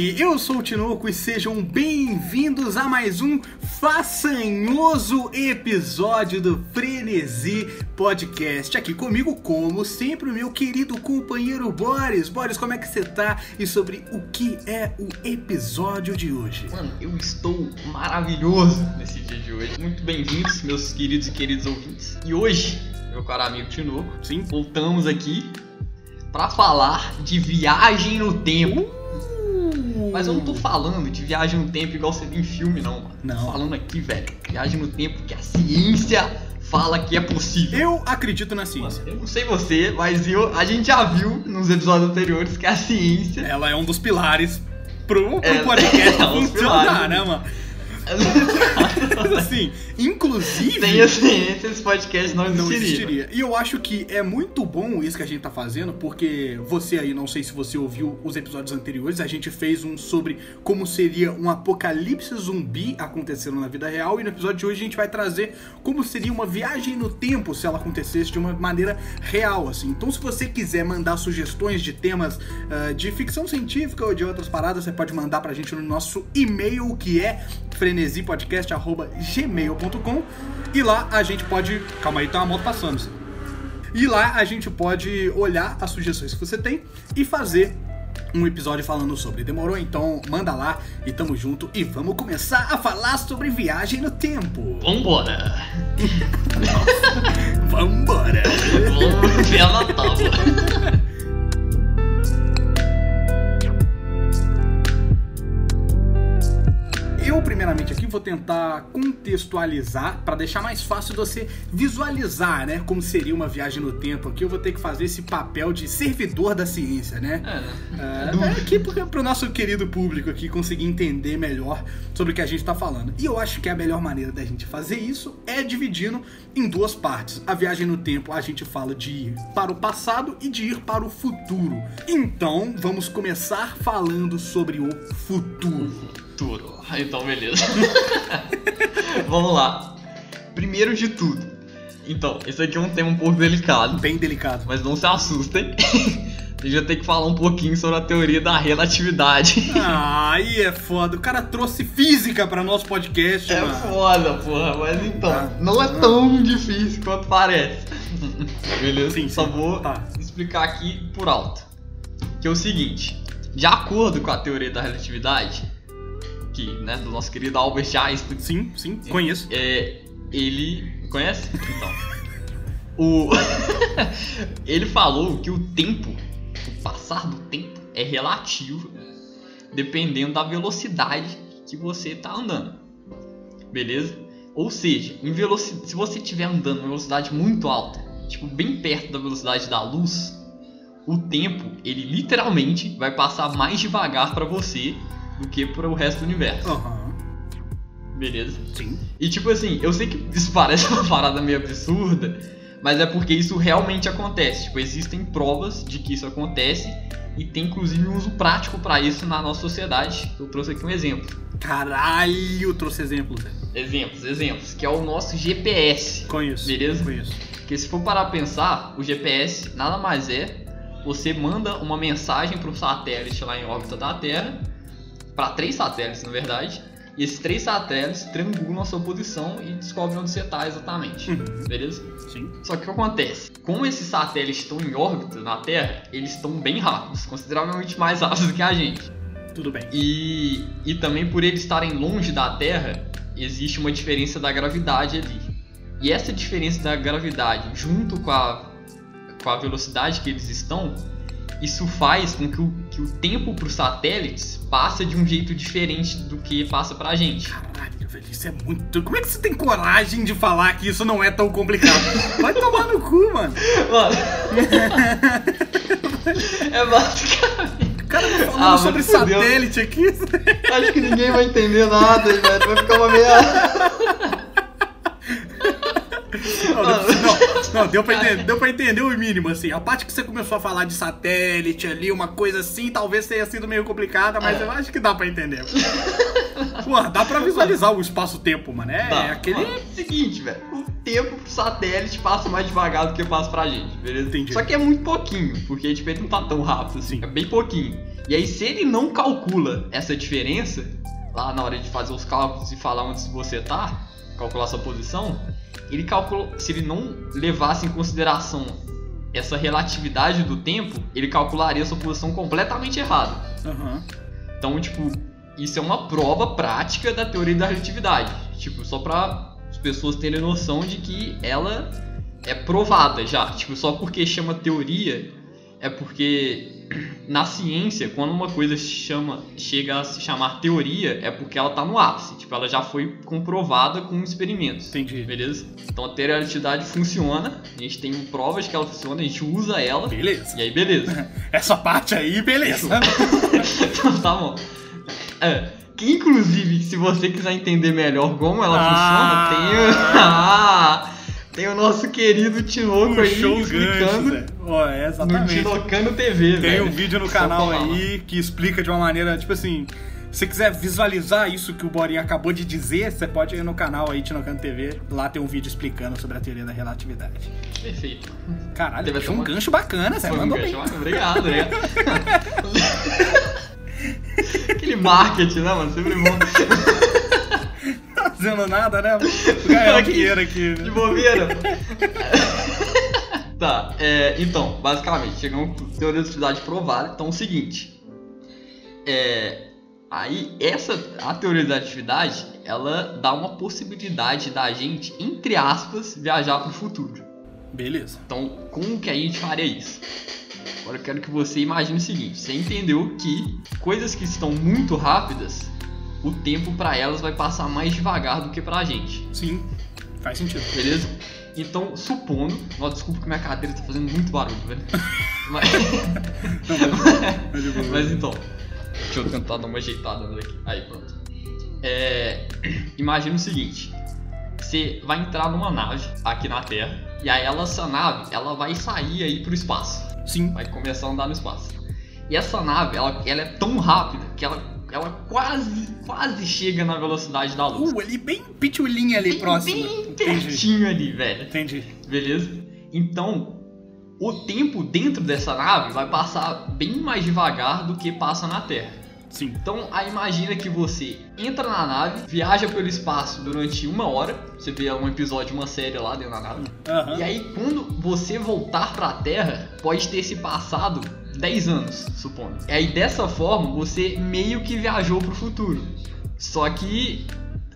Eu sou o Tinoco e sejam bem-vindos a mais um façanhoso episódio do Frenesi Podcast. Aqui comigo, como sempre, o meu querido companheiro Boris. Boris, como é que você tá? E sobre o que é o episódio de hoje? Mano, eu estou maravilhoso nesse dia de hoje. Muito bem-vindos, meus queridos e queridos ouvintes. E hoje, meu caro amigo Tinoco, Sim? voltamos aqui para falar de viagem no tempo. Mas eu não tô falando de viagem no tempo igual você vê em filme, não, mano. Não. Tô falando aqui, velho, viagem no tempo que a ciência fala que é possível. Eu acredito na Mano, ciência. eu não sei você, mas eu, a gente já viu nos episódios anteriores que a ciência. Ela é um dos pilares pro, pro É, podcast é funcionar, pilares. né, mano? Assim, inclusive. Sem a ciência, esse podcast não Não existiria. existiria. E eu acho que é muito bom isso que a gente tá fazendo, porque você aí, não sei se você ouviu os episódios anteriores, a gente fez um sobre como seria um apocalipse zumbi acontecendo na vida real, e no episódio de hoje a gente vai trazer como seria uma viagem no tempo se ela acontecesse de uma maneira real, assim. Então, se você quiser mandar sugestões de temas ah, de ficção científica ou de outras paradas, você pode mandar pra gente no nosso e-mail, que é frenesipodcast.gmail.com e lá a gente pode. Calma aí, tem uma moto passando. E lá a gente pode olhar as sugestões que você tem e fazer um episódio falando sobre. Demorou? Então manda lá e tamo junto e vamos começar a falar sobre viagem no tempo. Vambora! Vambora! Vamos ver na Eu, primeiramente, aqui vou tentar contextualizar para deixar mais fácil você visualizar, né? Como seria uma viagem no tempo. Aqui eu vou ter que fazer esse papel de servidor da ciência, né? É, É, aqui para o nosso querido público aqui conseguir entender melhor sobre o que a gente está falando. E eu acho que a melhor maneira da gente fazer isso é dividindo em duas partes. A viagem no tempo a gente fala de ir para o passado e de ir para o futuro. Então vamos começar falando sobre o futuro. Tudo. Então, beleza. Vamos lá. Primeiro de tudo. Então, esse aqui é um tema um pouco delicado, Bem delicado. mas não se assustem. A gente vai ter que falar um pouquinho sobre a teoria da relatividade. Ah, aí é foda. O cara trouxe física para nosso podcast, É mano. foda, porra, mas então, Tá. não é tão difícil quanto parece. Beleza? Sim, Só sim. vou Tá. explicar aqui por alto. Que é o seguinte, de acordo com a teoria da relatividade, que, né, do nosso querido Albert Einstein, Sim, sim, conheço. é, ele conhece? Então, o ele falou que o tempo, o passar do tempo é relativo, dependendo da velocidade que você tá andando. Beleza? Ou seja, em veloci- se você estiver andando em velocidade muito alta, tipo bem perto da velocidade da luz, o tempo, ele literalmente vai passar mais devagar para você do que para o resto do universo. Aham, Beleza? sim. E tipo assim, eu sei que isso parece uma parada meio absurda, mas é porque isso realmente acontece. Tipo, existem provas de que isso acontece e tem inclusive um uso prático pra isso na nossa sociedade. Eu trouxe aqui um exemplo. Caralho, trouxe exemplos. Zé. Exemplos, exemplos, que é o nosso GPS. Conheço. Beleza? Conheço. Porque se for parar pra pensar, o GPS nada mais é você manda uma mensagem para um satélite lá em órbita da Terra, para três satélites na verdade, e esses três satélites triangulam a sua posição e descobrem onde você está exatamente. Uhum. Beleza? Sim. Só que o que acontece? Como esses satélites estão em órbita na Terra, eles estão bem rápidos, consideravelmente mais rápidos do que a gente. Tudo bem. E, e também por eles estarem longe da Terra, existe uma diferença da gravidade ali. E essa diferença da gravidade, junto com a, com a velocidade que eles estão, isso faz com que o, que o tempo para os satélites passe de um jeito diferente do que passa pra gente. Caralho, velho, isso é muito. Como é que você tem coragem de falar que isso não é tão complicado? Vai tomar no cu, mano. Mano, é basicamente. O cara tá falando Ah, sobre satélite aqui. Acho que ninguém vai entender nada, velho. Vai ficar uma meia. Não, não, não, deu, pra entender, deu pra entender o mínimo, assim. A parte que você começou a falar de satélite ali, uma coisa assim, talvez tenha sido meio complicada, mas É. eu acho que dá pra entender. Pô, dá pra visualizar o espaço-tempo, mano. É, Tá, é aquele. ó, seguinte, velho. O tempo pro satélite passa mais devagar do que passa pra gente, beleza? Entendi. Só que é muito pouquinho, porque tipo, ele não tá tão rápido assim. Sim. É bem pouquinho. E aí, se ele não calcula essa diferença, lá na hora de fazer os cálculos e falar onde você tá, calcular sua posição, ele calcula. Se ele não levasse em consideração essa relatividade do tempo, ele calcularia sua posição completamente errada. Aham. Então, tipo, isso é uma prova prática da teoria da relatividade. Tipo, só pra as pessoas terem noção de que ela é provada já. Tipo, só porque chama teoria é porque na ciência, quando uma coisa chama, chega a se chamar teoria, é porque ela tá no ápice. Tipo, ela já foi comprovada com experimentos. Entendi. Beleza? Então a teoria da relatividade funciona, a gente tem provas que ela funciona, a gente usa ela, Beleza. e aí beleza. Essa parte aí, beleza. Então tá bom. É, que inclusive, se você quiser entender melhor como ela Ah. funciona, tem. Ah, tem o nosso querido Tinoco aí gancho, explicando. Ó, é no exatamente. Tinocando TV, Tem velho. um vídeo no Só canal aí que explica de uma maneira, tipo assim, se você quiser visualizar isso que o Borinha acabou de dizer, você pode ir no canal aí, Tinocando TV. Lá tem um vídeo explicando sobre a teoria da relatividade. Perfeito. Caralho, Teve achou um essa- gancho bacana. Foi um Mandou gancho, bem. mas Obrigado, obrigado. Aquele marketing, né, mano? Sempre bom. Fazendo nada, né? Aqui. dinheiro aqui. De né? bobeira. tá, é, então, basicamente, chegamos com teoria da relatividade provada. Então, é o seguinte. É, aí, essa, a teoria da relatividade, ela dá uma possibilidade da gente, entre aspas, viajar pro futuro. Beleza. Então, como que a gente faria isso? Agora eu quero que você imagine o seguinte: você entendeu que coisas que estão muito rápidas, o tempo para elas vai passar mais devagar do que pra gente. Sim, faz sentido. Beleza? Então, supondo. Nossa, desculpa que minha cadeira tá fazendo muito barulho, velho. Mas, Não, mas- então. Deixa eu tentar dar uma ajeitada aqui. Aí, pronto. É, imagina o seguinte: você vai entrar numa nave aqui na Terra. E aí, ela, essa nave, ela vai sair aí pro espaço. Sim. Vai começar a andar no espaço. E essa nave, ela, ela é tão rápida que ela, ela quase, quase chega na velocidade da luz. Uh, ali bem pitulinha ali Bem- próximo. Bem Entendi. pertinho ali, velho. Entendi. Beleza? Então, o tempo dentro dessa nave vai passar bem mais devagar do que passa na Terra. Sim. Então, aí imagina que você entra na nave, viaja pelo espaço durante uma hora. Você vê um episódio, uma série lá dentro da nave. Aham. E aí, quando você voltar pra Terra, pode ter se passado 10 anos, supondo. E aí, dessa forma, você meio que viajou pro futuro. Só que.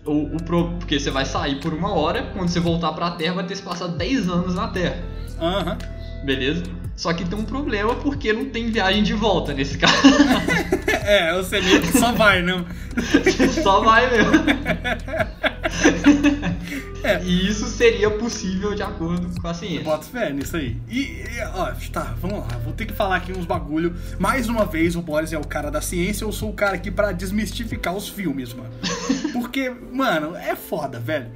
O, o porque você vai sair por uma hora, quando você voltar pra Terra, vai ter se passado 10 anos na Terra. Aham. Beleza? Só que tem um problema porque não tem viagem de volta nesse caso. É, você meio que só vai, né? Só vai mesmo. É. E isso seria possível de acordo com a ciência. Bota fé nisso aí. E, ó, tá, vamos lá. Vou ter que falar aqui uns bagulho. Mais uma vez, o Boris é o cara da ciência, eu sou o cara aqui pra desmistificar os filmes, mano. Porque, mano, é foda, velho.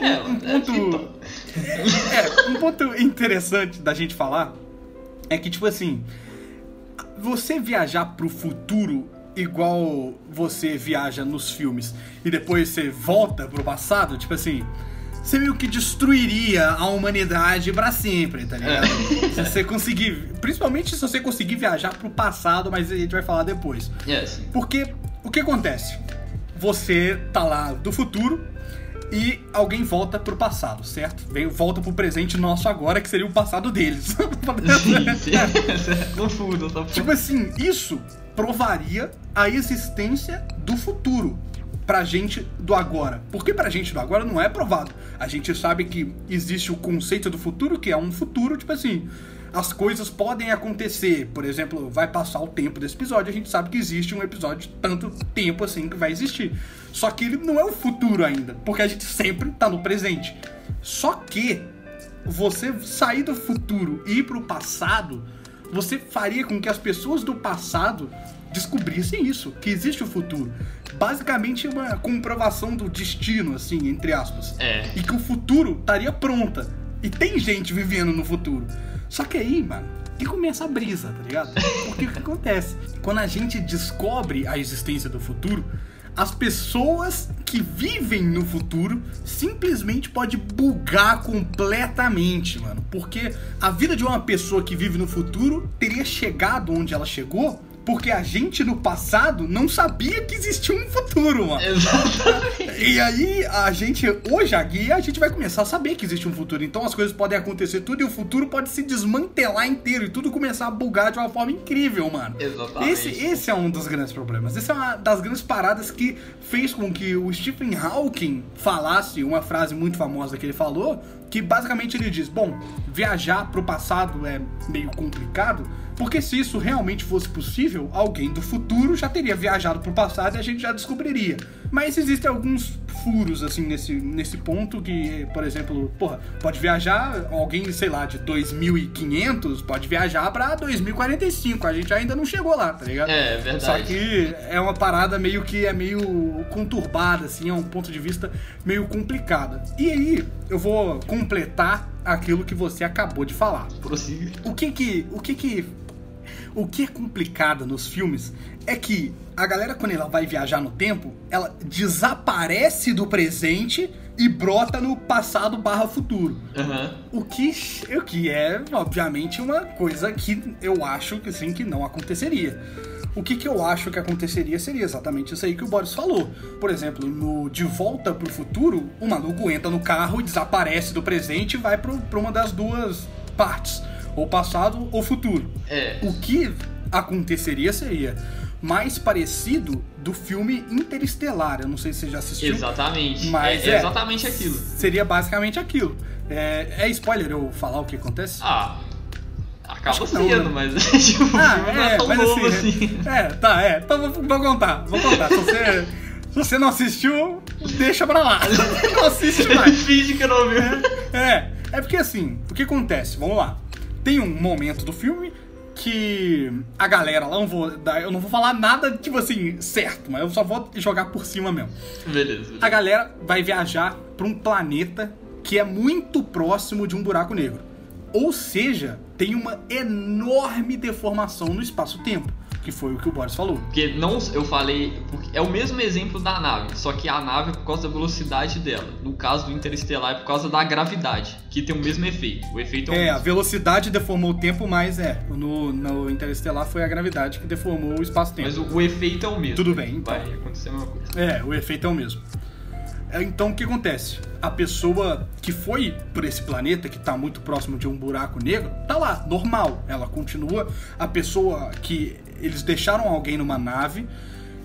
É, Um é, ponto. então. É, um ponto interessante da gente falar é que, tipo assim, você viajar pro futuro igual você viaja nos filmes e depois você volta pro passado, tipo assim, você meio que destruiria a humanidade pra sempre, tá ligado? Se você conseguir, principalmente se você conseguir viajar pro passado, mas a gente vai falar depois. É, sim. Porque o que acontece? Você tá lá do futuro e alguém volta pro passado, certo? Vem, volta pro presente nosso agora, que seria o passado deles. Não fuda, só tipo assim, isso provaria a existência do futuro pra gente do agora. Porque pra gente do agora não é provado. A gente sabe que existe o conceito do futuro, que é um futuro, tipo assim, as coisas podem acontecer. Por exemplo, vai passar o tempo desse episódio, a gente sabe que existe um episódio de tanto tempo assim que vai existir. Só que ele não é o futuro ainda, porque a gente sempre tá no presente. Só que você sair do futuro e ir pro passado, você faria com que as pessoas do passado descobrissem isso, que existe o futuro. Basicamente uma comprovação do destino, assim, entre aspas. É. E que o futuro estaria pronta. E tem gente vivendo no futuro. Só que aí, mano, que começa a brisa, tá ligado? Porque o que acontece? Quando a gente descobre a existência do futuro, as pessoas que vivem no futuro simplesmente pode bugar completamente, mano. Porque a vida de uma pessoa que vive no futuro teria chegado onde ela chegou porque a gente no passado não sabia que existia um futuro, mano. Exatamente. E aí, a gente, hoje aqui, a gente vai começar a saber que existe um futuro. Então as coisas podem acontecer tudo e o futuro pode se desmantelar inteiro e tudo começar a bugar de uma forma incrível, mano. Exatamente. Esse, esse é um dos grandes problemas. Essa é uma das grandes paradas que fez com que o Stephen Hawking falasse uma frase muito famosa que ele falou, que basicamente ele diz: Bom, viajar pro passado é meio complicado, porque se isso realmente fosse possível, alguém do futuro já teria viajado pro passado e a gente já descobriria. Mas existem alguns furos, assim, nesse, nesse ponto que, por exemplo, porra, pode viajar alguém, sei lá, de 2500, pode viajar pra 2045. A gente ainda não chegou lá, tá ligado? É, verdade. Só que é uma parada meio que é meio conturbada, assim, é um ponto de vista meio complicado. E aí, eu vou completar aquilo que você acabou de falar. Prossiga. O que que. O que que. O que é complicado nos filmes é que a galera, quando ela vai viajar no tempo, ela desaparece do presente e brota no passado barra futuro. Aham. O que, o que é, obviamente, uma coisa que eu acho que assim, que não aconteceria. O que, que eu acho que aconteceria seria exatamente isso aí que o Boris falou. Por exemplo, no De Volta pro Futuro, o maluco entra no carro e desaparece do presente e vai pro, pra uma das duas partes. Ou passado ou futuro. É. O que aconteceria seria mais parecido do filme Interestelar. Eu não sei se você já assistiu. Exatamente. Mas é, é. exatamente aquilo. Seria basicamente aquilo. É, é spoiler eu falar o que acontece? Ah. Acaba que não, sendo, né? mas tipo, Ah, não é, é tão mas novo assim, assim. É, tá, é. Então vou, vou contar, vou contar. Se você, se você não assistiu, deixa pra lá. Não assiste mais. Finge que não viu. É, é porque assim, o que acontece? Vamos lá. Tem um momento do filme que a galera lá, eu não vou, eu não vou falar nada, tipo assim, certo, mas eu só vou jogar por cima mesmo. Beleza. A galera vai viajar pra um planeta que é muito próximo de um buraco negro. Ou seja, tem uma enorme deformação no espaço-tempo, que foi o que o Boris falou. Porque não, eu falei, é o mesmo exemplo da nave, só que a nave é por causa da velocidade dela. No caso do Interestelar é por causa da gravidade, que tem o mesmo efeito. O efeito é É, a velocidade deformou o tempo, mas é, no, no Interestelar foi a gravidade que deformou o espaço-tempo. Mas o, o efeito é o mesmo. Tudo bem, então. Vai acontecer a mesma coisa. É, o efeito é o mesmo. É, Então o que acontece? A pessoa que foi por esse planeta, que tá muito próximo de um buraco negro, tá lá, normal. Ela continua. A pessoa que. Eles deixaram alguém numa nave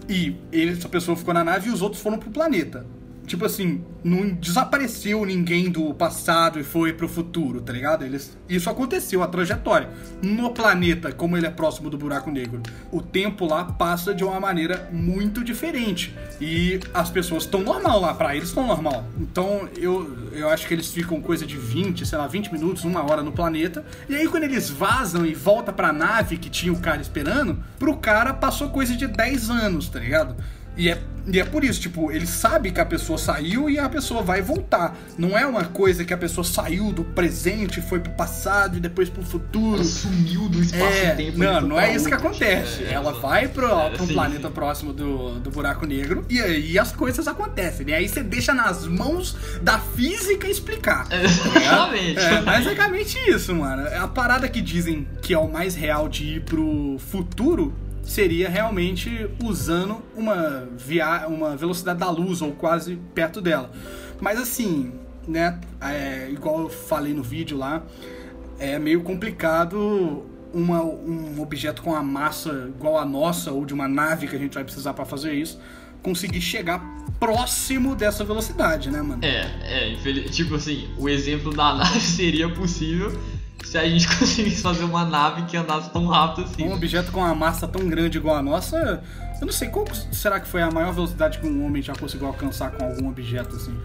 e essa pessoa ficou na nave e os outros foram pro planeta. Tipo assim, não desapareceu ninguém do passado e foi pro futuro, tá ligado? Eles, isso aconteceu, a trajetória. No planeta, como ele é próximo do buraco negro, o tempo lá passa de uma maneira muito diferente. E as pessoas estão normal lá, pra eles estão normal. Então eu, eu acho que eles ficam coisa de 20, sei lá, 20 minutos, uma hora no planeta. E aí quando eles vazam e volta pra nave que tinha o cara esperando, pro cara passou coisa de 10 anos, tá ligado? E é, e é por isso, tipo, ele sabe que a pessoa saiu e a pessoa vai voltar. Não é uma coisa que a pessoa saiu do presente, foi pro passado e depois pro futuro. Ela sumiu do É, espaço-tempo. e não, não é isso que acontece. É, Ela exato. vai pro, É, pro sim, planeta sim. próximo do, do buraco negro e aí as coisas acontecem. E aí você deixa nas mãos da física explicar. Exatamente. É, basicamente isso, mano. A parada que dizem que é o mais real de ir pro futuro seria realmente usando uma, via... uma velocidade da luz ou quase perto dela. Mas assim, né, é, igual eu falei no vídeo lá, é meio complicado uma- um objeto com a massa igual a nossa ou de uma nave que a gente vai precisar para fazer isso conseguir chegar próximo dessa velocidade, né, mano? É, é, tipo assim, o exemplo da nave seria possível se a gente conseguisse fazer uma nave que andasse tão rápido assim. Um objeto com uma massa tão grande igual a nossa, eu não sei qual será que foi a maior velocidade que um homem já conseguiu alcançar com algum objeto assim.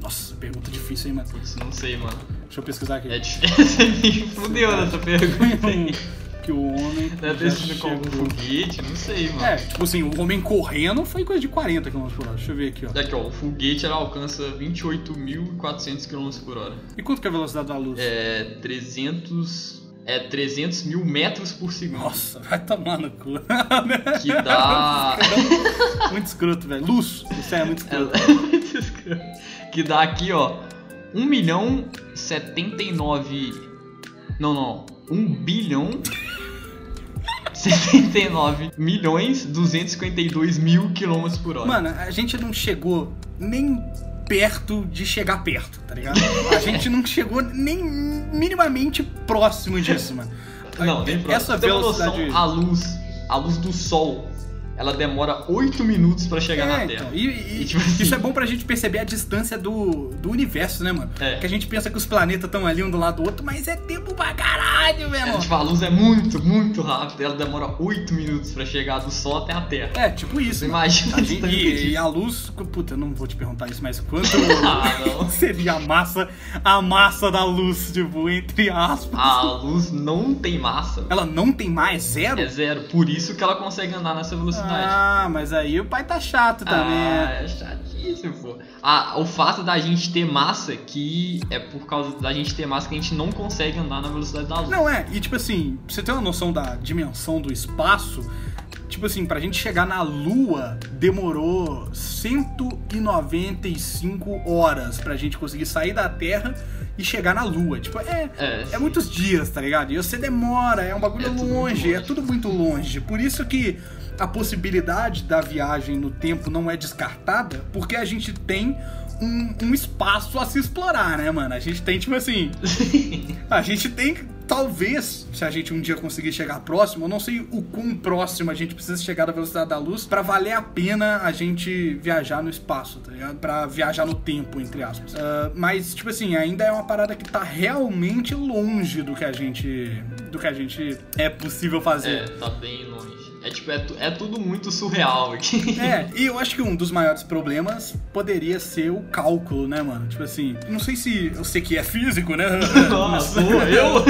Nossa, pergunta difícil, hein, mano? Putz, não sei, mano. Deixa eu pesquisar aqui. É difícil. Me fudeu nessa pergunta aí. que o homem Deve ter sido com foguete, não sei, mano. É, tipo assim, o homem correndo foi coisa de 40 km por hora. Deixa eu ver aqui, ó. Daqui, ó, o foguete ela alcança 28.400 km por hora. E quanto que é a velocidade da luz? É 300 é 300 mil metros por segundo. Nossa, vai tomar no cu. Que dá. muito escroto, velho. Luz, isso é muito escroto. É muito escroto. Que dá aqui, ó. 1 milhão 79. Não, não. 1 bilhão 79 milhões 252 mil quilômetros por hora. Mano, a gente não chegou nem perto de chegar perto, tá ligado? A gente não chegou nem minimamente próximo disso, mano. Não, nem próximo. Essa velocidade. noção, a luz, a luz do sol, ela demora 8 minutos pra chegar na É, Terra. então, e, e- E, tipo assim- isso é bom pra gente perceber a distância do, do universo, né, mano? É. Que a gente pensa que os planetas estão ali um do lado do outro, mas é tempo pra caralho, meu É, tipo, a luz é muito, muito rápida. Ela demora 8 minutos pra chegar do Sol até a Terra. É, tipo isso. Você imagina A gente- distância e, e a luz, puta, eu não vou te perguntar isso, mas quanto Ah, seria a massa, a massa da luz, tipo, entre aspas. A luz não tem massa. Ela não tem mais zero? É zero. Por isso que ela consegue andar nessa velocidade. Ah, mas aí o pai tá chato também. Ah, é chatíssimo, pô. Ah, o fato da gente ter massa que é por causa da gente ter massa que a gente não consegue andar na velocidade da luz. Não é, e tipo assim, pra você ter uma noção da dimensão do espaço, tipo assim, pra gente chegar na Lua demorou 195 horas pra gente conseguir sair da Terra e chegar na Lua. Tipo, é, É, é muitos dias, tá ligado? E você demora, é um bagulho É muito longe, é longe. tudo muito longe. Por isso que a possibilidade da viagem no tempo não é descartada, porque a gente tem um, um espaço a se explorar, né, mano? A gente tem, tipo assim, a gente tem, talvez, se a gente um dia conseguir chegar próximo, eu não sei o quão próximo a gente precisa chegar da velocidade da luz pra valer a pena a gente viajar no espaço, tá ligado? Pra viajar no tempo, entre aspas. Ah, mas, tipo assim, ainda é uma parada que tá realmente longe do que a gente. do que a gente é possível fazer. É, tá bem longe. É tipo, é, é tudo muito surreal aqui. É, e eu acho que um dos maiores problemas poderia ser o cálculo, né, mano? Tipo assim, não sei se eu sei que é físico, né? Nossa, eu?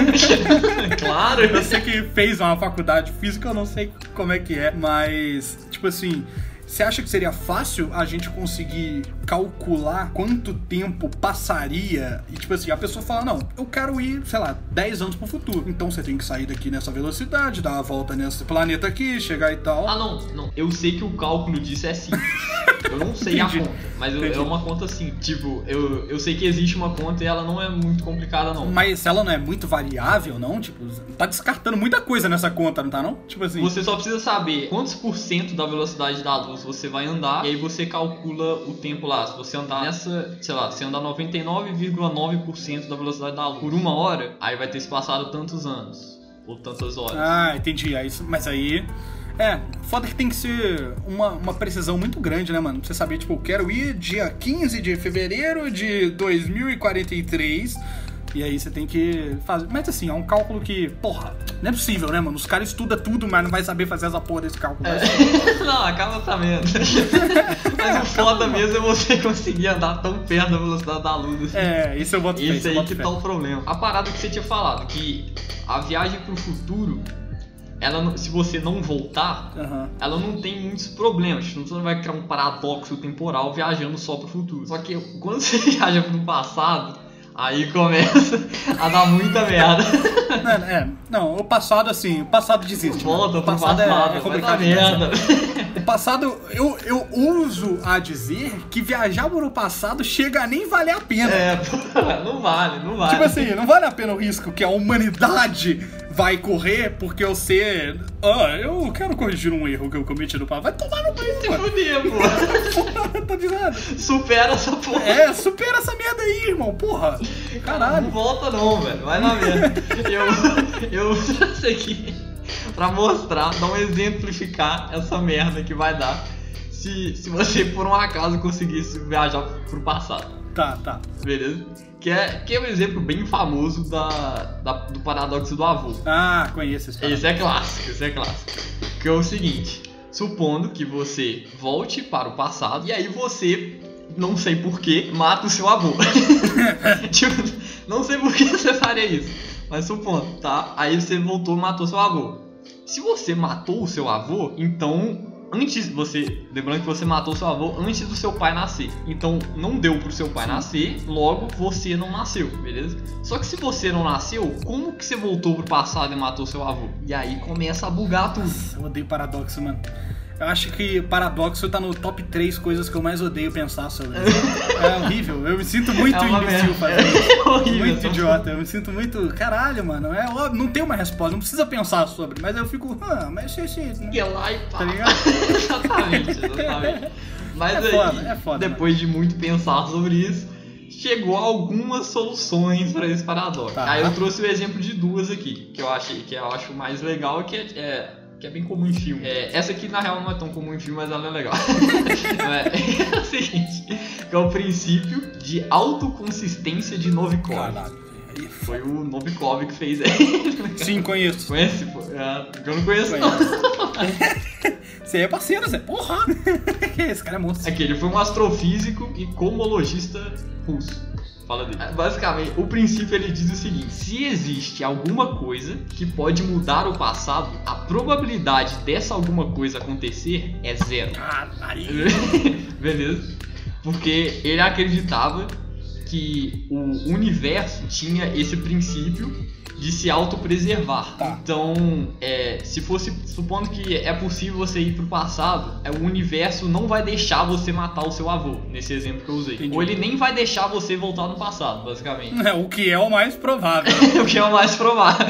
claro. Eu sei que fez uma faculdade de física, eu não sei como é que é, mas, tipo assim, você acha que seria fácil a gente conseguir calcular quanto tempo passaria? E, tipo assim, a pessoa fala: Não, eu quero ir, sei lá, 10 anos pro futuro. Então você tem que sair daqui nessa velocidade, dar uma volta nesse planeta aqui, chegar e tal. Ah, não, não. Eu sei que o cálculo disso é simples. Eu não sei Entendi. a conta, mas eu- é uma conta assim. Tipo, eu, eu sei que existe uma conta e ela não é muito complicada, não. Mas se ela não é muito variável, não? Tipo, tá descartando muita coisa nessa conta, não tá não? Tipo assim. Você só precisa saber quantos por cento da velocidade da luz você vai andar, e aí você calcula o tempo lá. Se você andar nessa, sei lá, se andar 99,9% da velocidade da luz por uma hora, aí vai ter se passado tantos anos, ou tantas horas. Ah, entendi. Aí, mas aí. É, foda que tem que ser uma, uma precisão muito grande, né, mano? Pra você saber, tipo, eu quero ir dia 15 de fevereiro de 2043. E aí você tem que fazer. Mas assim, é um cálculo que, porra, não é possível, né, mano? Os caras estudam tudo, mas não vai saber fazer essa porra desse cálculo. Mas- Não, acaba sabendo. Mas o foda mesmo é você conseguir andar tão perto da velocidade da luz. assim. É, isso eu boto Isso isso eu aí boto que fé. tá o problema. A parada que você tinha falado, que a viagem pro futuro, ela se você não voltar, Aham. ela não tem muitos problemas. Tipo, Você não vai criar um paradoxo temporal viajando só pro futuro. Só que quando você viaja pro passado, aí começa a dar muita merda. Não, é, não, o passado, assim, o passado desiste. Volta o pro passado, passado, é, é vai complicado. dar demais, merda. O passado, eu, eu uso a dizer que viajar para o passado chega a nem valer a pena. É, não vale, não vale. Tipo assim, não vale a pena o risco que a humanidade vai correr porque eu ser. Ah, eu quero corrigir um erro que eu cometi no passado. Vai tomar no cu, Se fuder, pô. tá dizendo? Supera essa porra. É, supera essa merda aí, irmão. Porra. Não Caralho. volta não, velho. Vai na merda. Eu, eu trouxe aqui pra mostrar, dar um exemplificar essa merda que vai dar se, se você por um acaso conseguisse viajar pro passado. Tá, tá. Beleza? Que é, que é um exemplo bem famoso da, da- do paradoxo do avô. Ah, conheço esse. Esse é clássico, esse é clássico. Que é o seguinte: supondo que você volte para o passado e aí você, não sei porquê, mata o seu avô. tipo, não sei por que você faria isso, mas supondo, tá? Aí você voltou e matou seu avô. Se você matou o seu avô, então antes você, lembrando que você matou seu avô antes do seu pai nascer. Então não deu pro seu pai nascer, logo você não nasceu, beleza? Só que se você não nasceu, como que você voltou pro passado e matou seu avô? E aí começa a bugar tudo. Eu odeio paradoxo, mano. Eu acho que paradoxo tá no top 3 coisas que eu mais odeio pensar sobre. é horrível. Eu me sinto muito É imbecil fazendo isso. É horrível, Muito idiota. Eu me sinto muito. Caralho, mano. É óbvio, não tem uma resposta, não precisa pensar sobre. Mas eu fico. Ah, mas se. se E lá e pá. tá ligado? exatamente, exatamente. Mas É aí, foda, é foda, depois de muito pensar sobre isso, chegou a algumas soluções para esse paradoxo. Tá. Aí eu trouxe o exemplo de duas aqui, que eu achei que eu acho mais legal que é, é- que é bem comum em filme. É, essa aqui na real não é tão comum em filme, mas ela é legal. é, é o seguinte, que é o princípio de autoconsistência de Novikov. Caralho. Aí, Foi o Novikov que fez ele. Sim, conheço. Conhece? pô? É, eu não conheço não. Você é parceiro, Zé. Porra! Esse cara é monstro. É que ele foi um astrofísico e cosmologista russo. Fala dele. Basicamente, o princípio ele diz o seguinte: se existe alguma coisa que pode mudar o passado, a probabilidade dessa alguma coisa acontecer é zero. Beleza? Porque ele acreditava que o universo tinha esse princípio de se autopreservar. Tá. Então, é, se fosse supondo que é possível você ir pro passado, é, o universo não vai deixar você matar o seu avô, nesse exemplo que eu usei. Entendi. Ou ele nem vai deixar você voltar no passado, basicamente. É, o que é o mais provável. o que é o mais provável.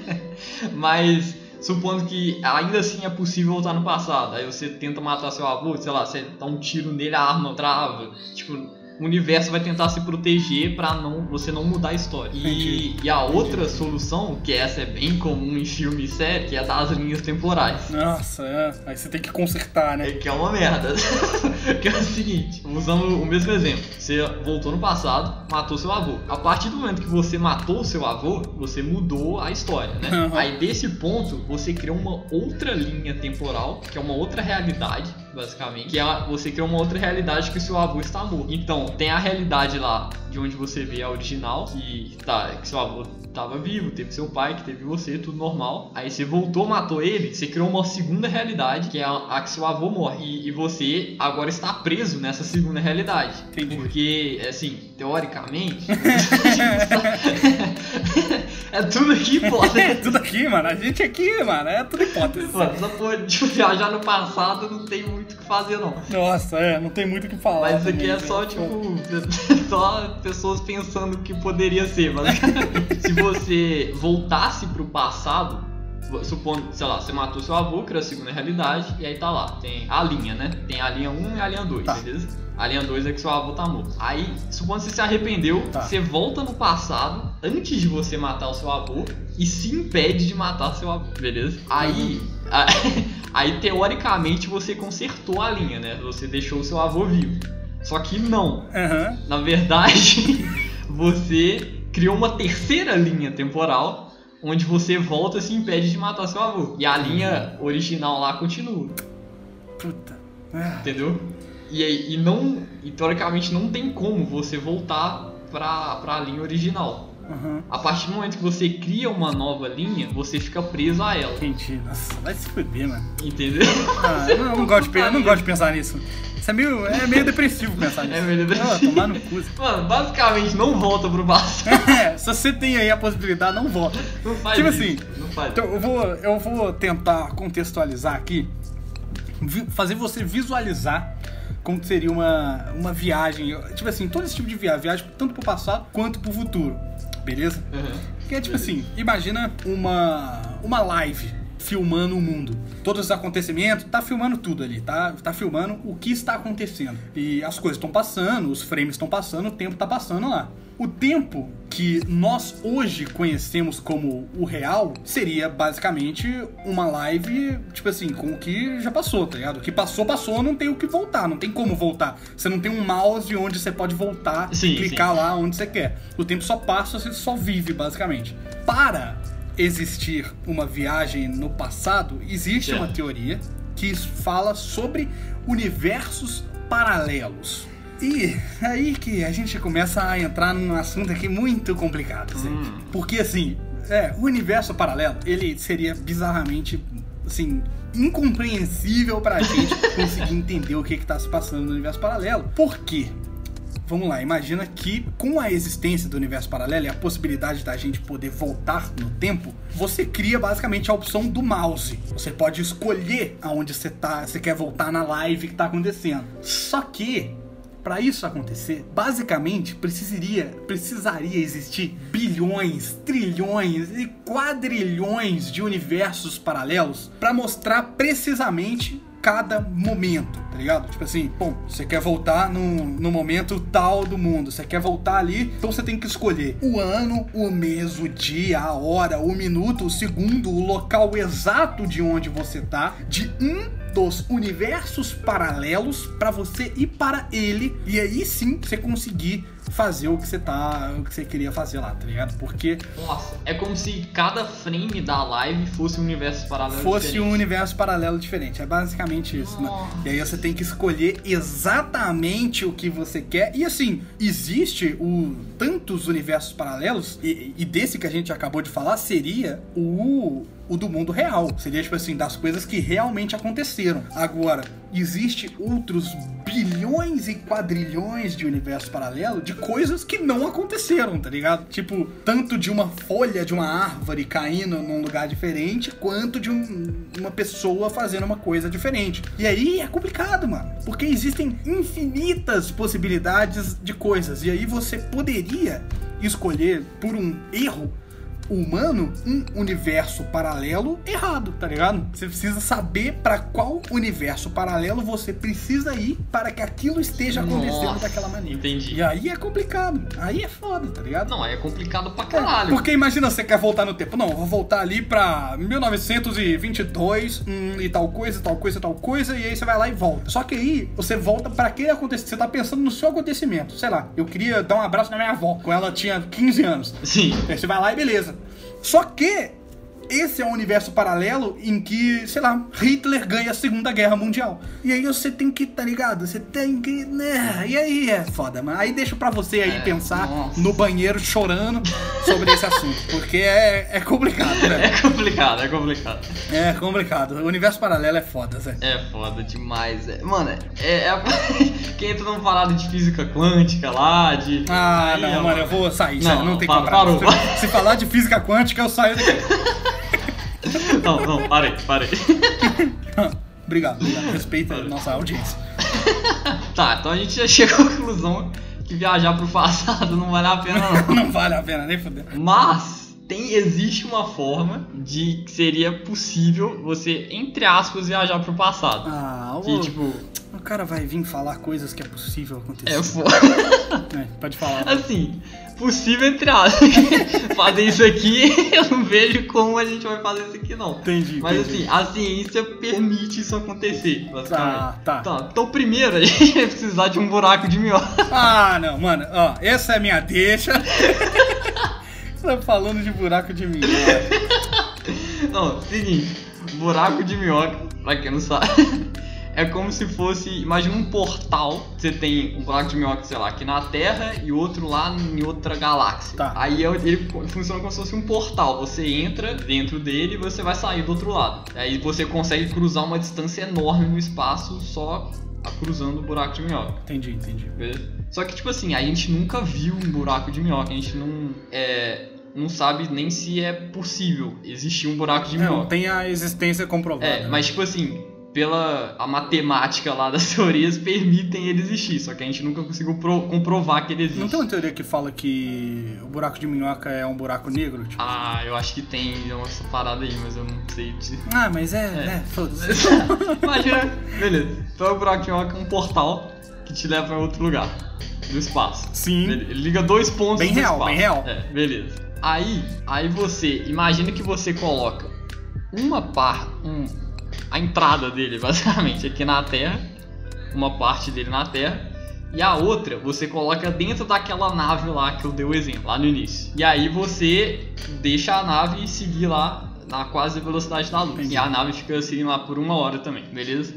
Mas supondo que ainda assim é possível voltar no passado, aí você tenta matar seu avô, sei lá, você dá um tiro nele, a arma trava, tipo, o universo vai tentar se proteger pra não você não mudar a história. E, Entendi. e a outra solução, que essa é bem comum em filme e série, que é das linhas temporais. Nossa, é. Aí você tem que consertar, É né? que é uma merda. que é o seguinte, usando o mesmo exemplo. Você voltou no passado, matou seu avô. A partir do momento que você matou seu avô, você mudou a história, né? Uhum. Aí desse ponto, você criou uma outra linha temporal, que é uma outra realidade, basicamente. Que é você criou uma outra realidade que o seu avô está morto. Então, tem a realidade lá de onde você vê a original, que, tá, que seu avô tava vivo, teve seu pai, que teve você, tudo normal. Aí você voltou, matou ele, você criou uma segunda realidade, que é a, a que seu avô morre. E, e você agora está preso nessa segunda realidade. Entendi. Porque, assim, teoricamente. é tudo aqui, pô. É tudo aqui, mano. A gente aqui, mano, é tudo hipótese. Mano, essa porra de viajar no passado não tem muito o que fazer, não. Nossa, é, não tem muito o que falar. Mas isso aqui é só, tipo, só pessoas pensando o que poderia ser, mas se você voltasse pro passado, supondo, sei lá, você matou seu avô, criou a segunda realidade, e aí tá lá, tem a linha, né? Tem a linha 1 e a linha 2, Tá. beleza? A linha 2 é que seu avô tá morto. Aí, supondo que você se arrependeu, Tá. você volta no passado, antes de você matar o seu avô, e se impede de matar seu avô, beleza? Aí, a- aí teoricamente você consertou a linha, né? Você deixou o seu avô vivo. Só que não. Aham. Na verdade, você criou uma terceira linha temporal onde você volta e se impede de matar seu avô. E a linha original lá continua, Puta. Entendeu? E, aí- e não. E teoricamente não tem como você voltar pra, pra linha original. Aham. A partir do momento que você cria uma nova linha, você fica preso a ela. Entendi. Nossa, vai se fuder, mano. Entendeu? Ah, eu não, não gosto de, eu não gosto de pensar nisso. Isso é meio, é meio depressivo pensar nisso. É meio depressivo. Ah, tomar no cu. Mano, basicamente não volta pro passado. É, se você tem aí a possibilidade, não volta. Não faz Tipo isso. assim, Não faz Então, eu vou, eu vou tentar contextualizar aqui, fazer você visualizar como seria uma, uma viagem. Tipo assim, todo esse tipo de viagem, viagem tanto pro passado quanto pro futuro. Beleza? Uhum. Que é tipo assim, imagina uma, uma live filmando o mundo. Todos os acontecimentos, tá filmando tudo ali, tá, tá filmando o que está acontecendo. E as coisas estão passando, os frames estão passando, o tempo tá passando lá. O tempo que nós hoje conhecemos como o real seria basicamente uma live, tipo assim, com o que já passou, tá ligado? O que passou, passou, não tem o que voltar, não tem como voltar. Você não tem um mouse onde você pode voltar Sim, e clicar lá onde você quer. O tempo só passa, você só vive, basicamente. Para existir uma viagem no passado, existe Certo. uma teoria que fala sobre universos paralelos. E aí que a gente começa a entrar num assunto aqui muito complicado, assim. Hum. Porque assim, é, o universo paralelo, ele seria bizarramente assim, incompreensível pra gente conseguir entender o que que tá se passando no universo paralelo. Por quê? Vamos lá, imagina que com a existência do universo paralelo e a possibilidade da gente poder voltar no tempo, você cria basicamente a opção do mouse. Você pode escolher aonde você tá, você quer voltar na live que tá acontecendo. Só que para isso acontecer, basicamente precisaria, precisaria existir bilhões, trilhões e quadrilhões de universos paralelos para mostrar precisamente cada momento, tá ligado? Tipo assim, bom, você quer voltar no, no momento tal do mundo, você quer voltar ali, então você tem que escolher o ano, o mês, o dia, a hora, o minuto, o segundo, o local exato de onde você tá, de um dos universos paralelos para você ir para ele e aí sim você conseguir fazer o que você tá, o que você queria fazer lá, tá ligado? Porque Nossa, é como se cada frame da live fosse um universo paralelo fosse diferente. um universo paralelo diferente. É basicamente isso, né? E aí você tem que escolher exatamente o que você quer. E assim, existe o tantos universos paralelos e, e desse que a gente acabou de falar seria o o do mundo real. Seria tipo assim, das coisas que realmente aconteceram. Agora, existe outros bilhões e quadrilhões de universos paralelos de coisas que não aconteceram, tá ligado? Tipo, tanto de uma folha de uma árvore caindo num lugar diferente, quanto de um- uma pessoa fazendo uma coisa diferente. E aí é complicado, mano, porque existem infinitas possibilidades de coisas. E aí você poderia escolher por um erro humano um universo paralelo errado, tá ligado? Você precisa saber pra qual universo paralelo você precisa ir para que aquilo esteja acontecendo Nossa, daquela maneira. entendi. E aí é complicado. Aí é foda, tá ligado? Não, aí é complicado pra É, caralho. Porque imagina você quer voltar no tempo. Não, eu vou voltar ali pra 1922 hum, e tal coisa, tal coisa, tal coisa, e aí você vai lá e volta. Só que aí você volta pra aquele acontecimento. Você tá pensando no seu acontecimento. Sei lá, eu queria dar um abraço na minha avó, quando ela tinha 15 anos. Sim. Aí você vai lá e beleza. Só que esse é um universo paralelo em que, sei lá, Hitler ganha a Segunda Guerra Mundial. E aí você tem que, tá ligado? Você tem que. Né? E aí é foda, mas aí deixa pra você aí É, pensar nossa. no banheiro chorando sobre esse assunto. Porque é, é complicado, né? É complicado, é complicado. É complicado. O universo paralelo é foda, Zé. É foda demais. é. Mano, é, é quem entra numa parada de física quântica lá, de. Ah, Aí, não, ó, mano, eu vou sair. Não, Não, não tem para- como. parou. Se, se falar de física quântica, eu saio daqui. Não, não, parei, parei. obrigado, obrigado. Respeita a nossa audiência. Tá, então a gente já chegou à conclusão que viajar pro passado não vale a pena, não. Não vale a pena nem foder. Mas tem, existe uma forma de que seria possível você, entre aspas, viajar pro passado. Ah, Que o, tipo, o cara vai vir falar coisas que é possível acontecer. é foda. É, pode falar. Assim, possível entre aspas. fazer isso aqui, eu não vejo como a gente vai fazer isso aqui, não. Entendi. Mas entendi. assim, a ciência permite isso acontecer, basicamente. Tá, tá. Então, primeiro, a gente vai precisar de um buraco de minhoca. Ah, não, mano. Ó, essa é a minha deixa. Tá falando de buraco de minhoca. Não, seguinte, buraco de minhoca, pra quem não sabe, é como se fosse, imagina um portal, você tem um buraco de minhoca, sei lá, aqui na Terra e outro lá em outra galáxia. Tá. Aí é- ele funciona como se fosse um portal, você entra dentro dele e você vai sair do outro lado. Aí você consegue cruzar uma distância enorme no espaço só cruzando o buraco de minhoca. Entendi, entendi. Beleza? Só que, tipo assim, a gente nunca viu um buraco de minhoca, a gente não, é, não sabe nem se é possível existir um buraco de Não, minhoca. tem a existência comprovada. É, né? mas tipo assim, pela a matemática lá das teorias permitem ele existir, só que a gente nunca conseguiu pro- comprovar que ele existe. Não tem uma teoria que fala que o buraco de minhoca é um buraco negro? Tipo? Ah, eu acho que tem essa parada aí, mas eu não sei dizer. Ah, mas é, É. é, foda-se. Imagina, beleza. Então o buraco de minhoca é um portal que te leva pra outro lugar do espaço. Sim. Ele, liga dois pontos Bem real, espaço. bem real. É, beleza. Aí, aí você, imagina que você coloca uma par, um, a entrada dele basicamente aqui na Terra, uma parte dele na Terra, e a outra você coloca dentro daquela nave lá que eu dei o exemplo, lá no início. E aí você deixa a nave seguir lá na quase velocidade da luz. E a nave fica seguindo lá por uma hora também, beleza?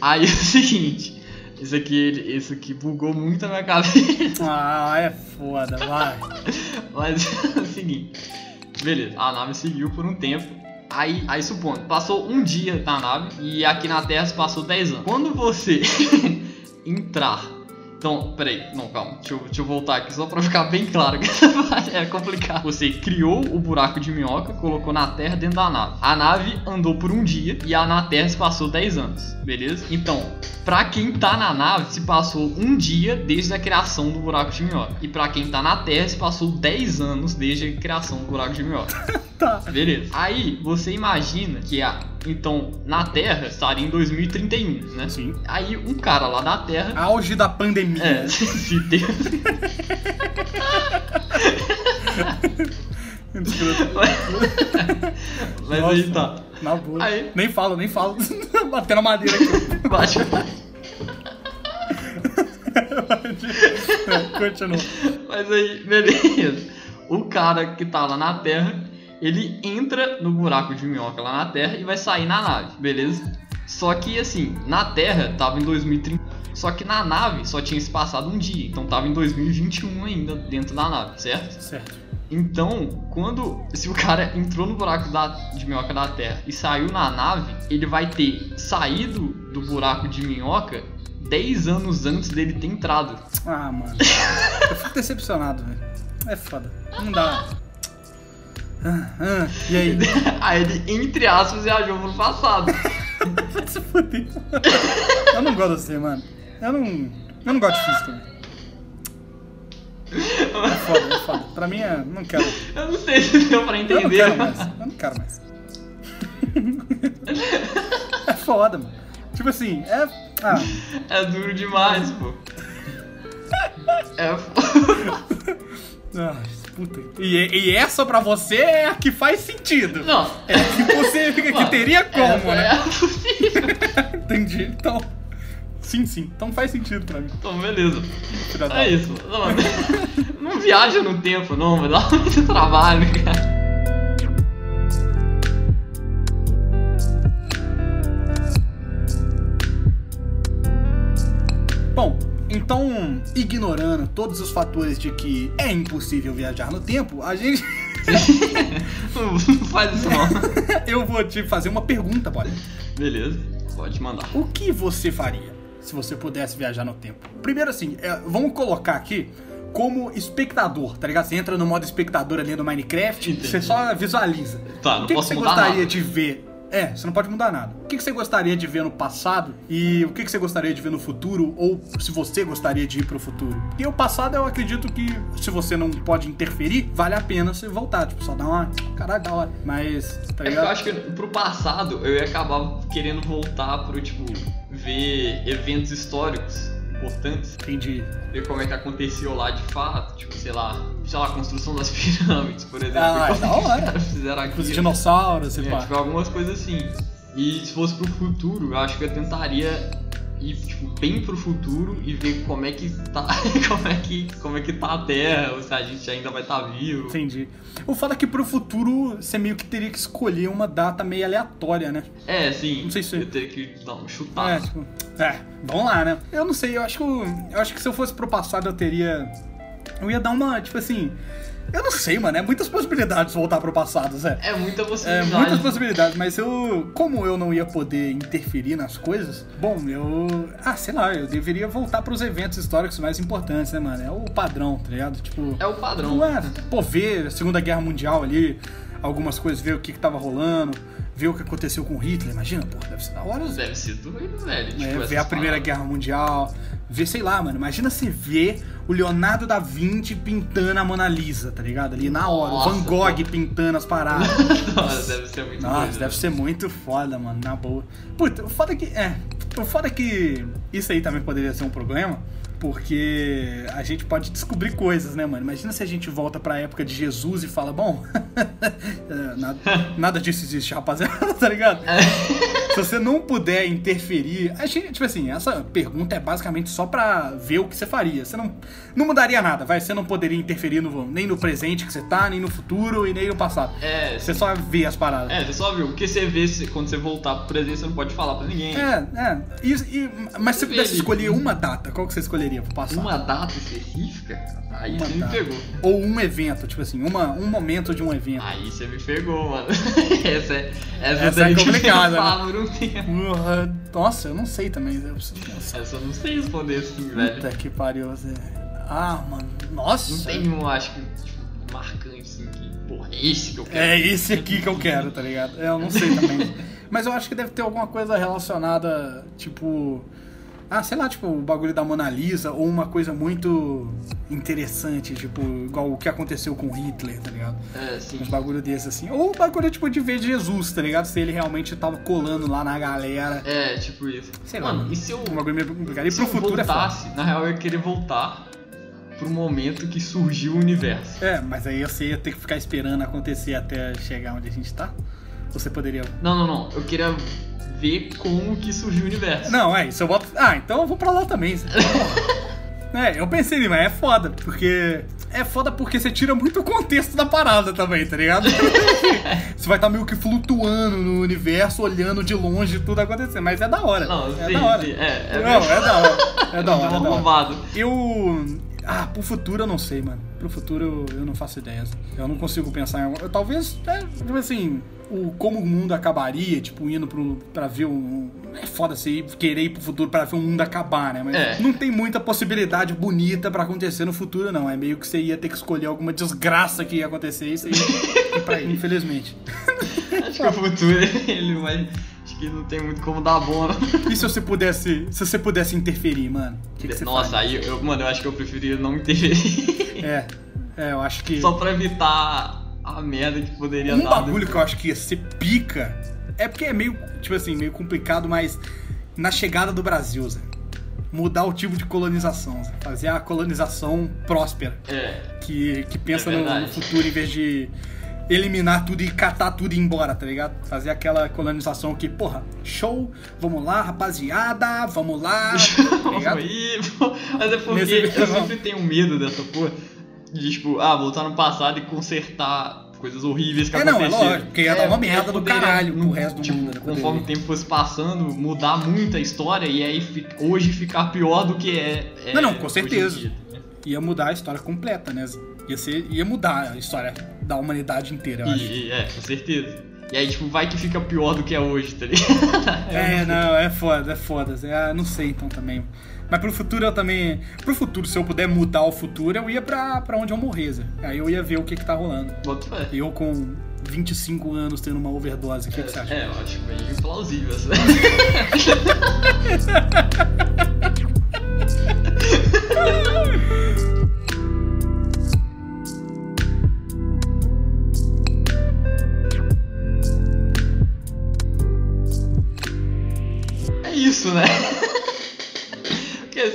Aí é o seguinte, esse aqui, ele- esse aqui bugou muito a minha cabeça. Ah, é foda, vai. Mas é o seguinte, beleza, a nave seguiu por um tempo Aí, aí supondo, passou um dia na nave e aqui na Terra se passou 10 anos. Quando você entrar então, peraí, não, calma, deixa eu, deixa eu voltar aqui só pra ficar bem claro que é complicado. Você criou o buraco de minhoca, colocou na Terra dentro da nave. A nave andou por um dia e a na Terra se passou 10 anos, beleza? Então, pra quem tá na nave, se passou um dia desde a criação do buraco de minhoca. E pra quem tá na Terra, se passou 10 anos desde a criação do buraco de minhoca. Tá. Beleza. Aí, você imagina que a então, na Terra estaria em 2031, né? Sim. Aí um cara lá da Terra. Auge da pandemia. É, se tem. Mas Nossa, aí tá. Na boa. Aí- Nem falo, nem falo. Batendo a madeira aqui. Bate. É, Continua. Mas aí, beleza. O cara que tá lá na Terra, ele entra no buraco de minhoca lá na Terra e vai sair na nave, beleza? Só que assim, na Terra tava em 2030. Só que na nave só tinha se passado um dia, então tava em 2021 ainda dentro da nave, certo? Certo. Então, quando se o cara entrou no buraco da, de minhoca da Terra e saiu na nave, ele vai ter saído do buraco de minhoca 10 anos antes dele ter entrado. Ah, mano. Eu fico decepcionado, velho. É foda. Não dá. Ah, ah, e aí? Aí ele, entre aspas, viajou pro passado. Se fuder. Eu não gosto assim, mano. Eu não. Eu não gosto de física, velho. É foda, é foda. Pra mim é. Não quero. Eu não sei se deu pra Eu não entender. quero mais. Eu não quero mais. É foda, mano. Tipo assim, é. Ah, É duro demais, pô. É f- ah puta. E, e essa pra você é a que faz sentido. Não. É a que você que Mano, teria como, né? É a possível. Entendi. Então. Sim, sim. Então faz sentido pra mim. Então, beleza. É isso. Não, não viaja no tempo, não. Vai dar muito trabalho, cara. Então, ignorando todos os fatores de que é impossível viajar no tempo, a gente. Não, faz isso, não. Eu vou te fazer uma pergunta, Bola. Beleza. Pode mandar. O que você faria se você pudesse viajar no tempo? Primeiro, assim, é, vamos colocar aqui como espectador, tá ligado? Você entra no modo espectador ali no Minecraft, Entendi. você só visualiza. Tá, não o que, que você gostaria nada. de ver? É, você não pode mudar nada. O que, você gostaria de ver no passado e o que, você gostaria de ver no futuro ou se você gostaria de ir pro futuro? E o passado eu acredito que se você não pode interferir, vale a pena você voltar, tipo, só dar uma caralho da hora. Mas, tá É porque eu ligado? acho que pro passado eu ia acabar querendo voltar pro, tipo, ver eventos históricos importantes. Entendi. Ver como é que aconteceu lá de fato. Tipo, sei lá, sei lá, a construção das pirâmides, por exemplo. Ah, da é os hora. fizeram Os aquilo. dinossauros e É, pá. tipo, algumas coisas assim. E se fosse pro futuro, eu acho que eu tentaria ir, tipo, bem pro futuro e ver como é que tá. como é que, como é que tá a Terra, ou se a gente ainda vai estar vivo. Entendi. O foda é que pro futuro você meio que teria que escolher uma data meio aleatória, né? É, sim. Não sei se- Eu teria que dar um chutar. É, tipo. É, vamos lá, né? Eu não sei, eu acho que. Eu, eu acho que se eu fosse pro passado eu teria. Eu ia dar uma, tipo assim. Eu não sei, mano. É muitas possibilidades voltar pro passado, Zé. É muita É, possibilidade. muitas possibilidades, mas eu. Como eu não ia poder interferir nas coisas, bom, eu. Ah, sei lá, eu deveria voltar pros eventos históricos mais importantes, né, mano? É o padrão, tá ligado? Tipo. É o padrão. Não é, pô, ver a Segunda Guerra Mundial ali, algumas coisas, ver o que, que tava rolando, ver o que aconteceu com Hitler, imagina, pô, deve ser da hora. Deve ser doido, velho. Tipo, É, ver essas a Primeira paradas. Guerra Mundial, ver, sei lá, mano, imagina você ver o Leonardo da Vinci pintando a Mona Lisa, tá ligado? Ali na hora, Nossa, o Van Gogh pintando as paradas. Nossa, deve ser muito Nossa, doido. deve ser muito foda, mano, na boa. Puta, o foda é que. É, o foda é que isso aí também poderia ser um problema, porque a gente pode descobrir coisas, né, mano? Imagina se a gente volta pra época de Jesus e fala, bom, é, nada, nada disso existe, rapaziada, tá ligado? Se você não puder interferir, a gente, tipo assim, essa pergunta é basicamente só pra ver o que você faria. Você não, não mudaria nada, vai? Você não poderia interferir no, nem no presente que você tá, nem no futuro e nem no passado. É, Você só vê as paradas. é, você só viu. O que você vê se- quando você voltar pro presente, você não pode falar pra ninguém. É, é. E, e- mas se você pudesse escolher uma data, qual que você escolheria? Uma data específica? Aí Uma você me data. pegou. Ou um evento, tipo assim, uma, um momento de um evento. Aí você me pegou, mano. essa é, essa Essa é complicada, né? Nossa, eu não sei também. Eu preciso pensar. Essa eu não sei responder assim, velho. Puta que pariu. Zé. Ah, mano. Nossa. Não tem um, acho que, tipo, marcante assim, que, porra, é esse que eu quero. É esse aqui que eu quero, tá ligado? Eu não sei também. Mas eu acho que deve ter alguma coisa relacionada, tipo. Ah, sei lá, tipo, o bagulho da Mona Lisa, ou uma coisa muito interessante, tipo, igual o que aconteceu com Hitler, tá ligado? É, sim. Uns bagulho desses assim. Ou o bagulho, tipo, de ver Jesus, tá ligado? Se ele realmente tava colando lá na galera. É, tipo isso. Sei lá, mano, mano. e se eu, Um bagulho meio complicado. E se pro futuro é foda. voltasse, na real eu ia querer voltar pro momento que surgiu o universo. É, mas aí você ia ter que ficar esperando acontecer até chegar onde a gente tá? Ou você poderia. Não, não, não. Eu queria ver como que surgiu o universo. Não, é, isso eu boto. Ah, então eu vou pra lá também. é, eu pensei, mas é foda, porque. É foda porque você tira muito o contexto da parada também, tá ligado? você vai estar meio que flutuando no universo, olhando de longe tudo acontecendo. Mas é da hora. Não, é sim, da hora. sim, é, é Não, é da hora. É da hora. É da hora. Eu. Ah, pro futuro eu não sei, mano. Pro futuro eu não faço ideia. Eu não consigo pensar em alguma. eu, Talvez, é, tipo assim, o, como o mundo acabaria, tipo, indo pro, pra ver um. É foda você querer ir pro futuro pra ver o mundo acabar, né? Mas É. não tem muita possibilidade bonita pra acontecer no futuro, não. É meio que você ia ter que escolher alguma desgraça que ia acontecer e você ia pra infelizmente. Acho que o futuro ele vai. Acho que não tem muito como dar bom. não. E se você pudesse. Se você pudesse interferir, mano? Que, que Nossa, faria? aí eu, mano, eu acho que eu preferia não interferir. É. É, eu acho que. Só pra evitar a merda que poderia Um dar. bagulho que eu acho que ia ser pica é porque é meio, tipo assim, meio complicado, mas na chegada do Brasil, Zé. Mudar o tipo de colonização, Zé. Fazer a colonização próspera. É. Que, que pensa É no, no futuro em vez de eliminar tudo e catar tudo e ir embora, tá ligado? Fazer aquela colonização que, porra, show, vamos lá, rapaziada, vamos lá, tá ligado? Mas é porque Nesse- eu sempre tenho medo dessa porra. De tipo, ah, voltar no passado e consertar coisas horríveis que É, não, é aconteceram. lógico, porque ia dar uma merda do caralho pro hum, resto do tipo, mundo, né, Conforme o tempo fosse passando, mudar muito a história e aí hoje ficar pior do que é. é Não, não, com certeza. dia, né? Ia mudar a história completa, né? Ia, ser, ia mudar a história da humanidade inteira, eu acho. E, e- é, com certeza. E aí, tipo, vai que fica pior do que é hoje, tá ligado? É, não, é foda, é foda. Ah, não sei então também. Mas pro futuro eu também. Pro futuro, se eu puder mudar o futuro, eu ia pra, pra onde eu morrer, Zé. Aí eu ia ver o que que tá rolando. Bota fé. Eu com 25 anos tendo uma overdose, o que, que você acha? É, eu acho bem plausível essa. É isso, né?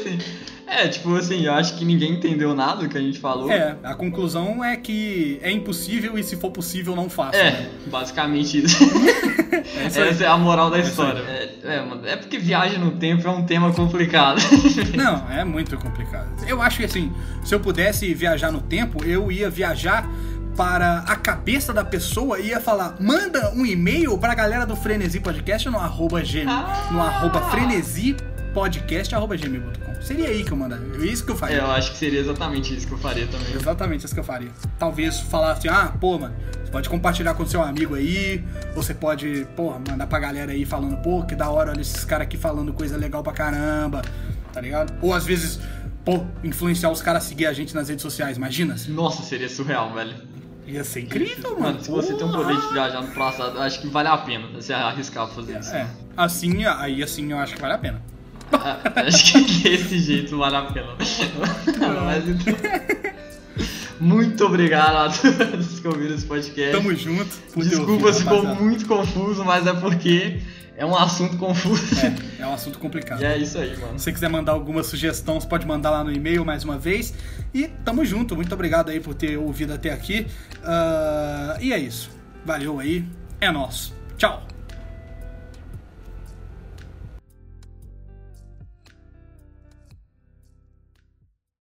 Assim, é, tipo assim, eu acho que ninguém entendeu nada do que a gente falou. É, a conclusão é que é impossível e se for possível, não faça. É, né? basicamente isso. É isso. Essa é a moral da É história. É, é, é porque viagem no tempo é um tema complicado. Não, é muito complicado. Eu acho que assim, se eu pudesse viajar no tempo, eu ia viajar para a cabeça da pessoa e ia falar: manda um e-mail pra galera do Frenesi Podcast no arroba, gm, Ah! no arroba frenesi podcast arroba gmail.com. Seria aí que eu mandaria. É isso que eu faria. É, eu acho que seria exatamente isso que eu faria também. Exatamente isso que eu faria. Talvez falar assim, ah, pô, mano, você pode compartilhar com seu amigo aí, ou você pode, pô, mandar pra galera aí falando, pô, que da hora, olha esses caras aqui falando coisa legal pra caramba, tá ligado? Ou às vezes, pô, influenciar os caras a seguir a gente nas redes sociais, imagina? Nossa, seria surreal, velho. Ia ser incrível, mano. Mano, se você tem um Porra! poder de viajar no passado, eu acho que vale a pena você arriscar fazer isso. É, assim, aí assim eu acho que vale a pena. Ah, acho que desse jeito vale a pena. Mas então. Muito obrigado a todos que ouviram esse podcast. Tamo junto. Desculpa se ficou muito confuso, mas é porque é um assunto confuso. É, é um assunto complicado. E é isso aí, mano. Se você quiser mandar alguma sugestão, você pode mandar lá no e-mail mais uma vez. E tamo junto. Muito obrigado aí por ter ouvido até aqui. Ah, e é isso. Valeu aí. É nosso. Tchau.